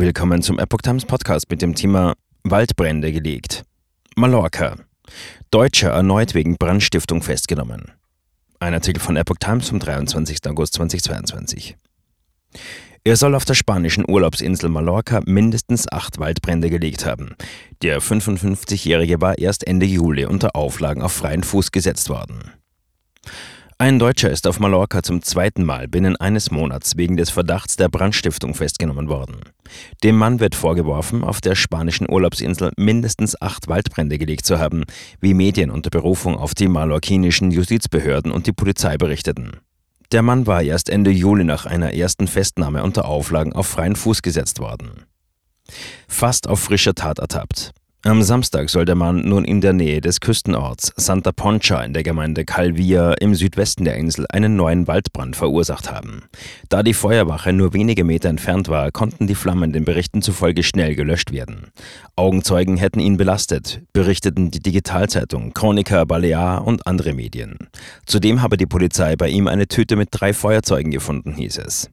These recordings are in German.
Willkommen zum Epoch Times Podcast mit dem Thema Waldbrände gelegt. Mallorca. Deutscher erneut wegen Brandstiftung festgenommen. Ein Artikel von Epoch Times vom 23. August 2022. Er soll auf der spanischen Urlaubsinsel Mallorca mindestens acht Waldbrände gelegt haben. Der 55-Jährige war erst Ende Juli unter Auflagen auf freien Fuß gesetzt worden. Ein Deutscher ist auf Mallorca zum zweiten Mal binnen eines Monats wegen des Verdachts der Brandstiftung festgenommen worden. Dem Mann wird vorgeworfen, auf der spanischen Urlaubsinsel mindestens acht Waldbrände gelegt zu haben, wie Medien unter Berufung auf die mallorquinischen Justizbehörden und die Polizei berichteten. Der Mann war erst Ende Juli nach einer ersten Festnahme unter Auflagen auf freien Fuß gesetzt worden. Fast auf frischer Tat ertappt. Am Samstag soll der Mann nun in der Nähe des Küstenorts Santa Poncha in der Gemeinde Calvia im Südwesten der Insel einen neuen Waldbrand verursacht haben. Da die Feuerwache nur wenige Meter entfernt war, konnten die Flammen den Berichten zufolge schnell gelöscht werden. Augenzeugen hätten ihn belastet, berichteten die Digitalzeitung, Chroniker Balear und andere Medien. Zudem habe die Polizei bei ihm eine Tüte mit drei Feuerzeugen gefunden, hieß es.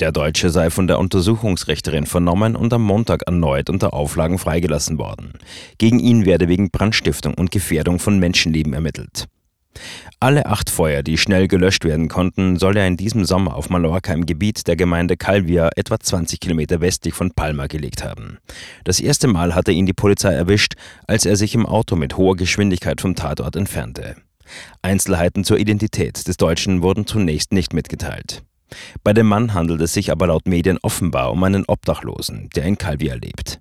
Der Deutsche sei von der Untersuchungsrichterin vernommen und am Montag erneut unter Auflagen freigelassen worden. Gegen ihn werde wegen Brandstiftung und Gefährdung von Menschenleben ermittelt. Alle acht Feuer, die schnell gelöscht werden konnten, soll er in diesem Sommer auf Mallorca im Gebiet der Gemeinde Calvia etwa 20 Kilometer westlich von Palma gelegt haben. Das erste Mal hatte ihn die Polizei erwischt, als er sich im Auto mit hoher Geschwindigkeit vom Tatort entfernte. Einzelheiten zur Identität des Deutschen wurden zunächst nicht mitgeteilt. Bei dem Mann handelt es sich aber laut Medien offenbar um einen Obdachlosen, der in Calvia lebt.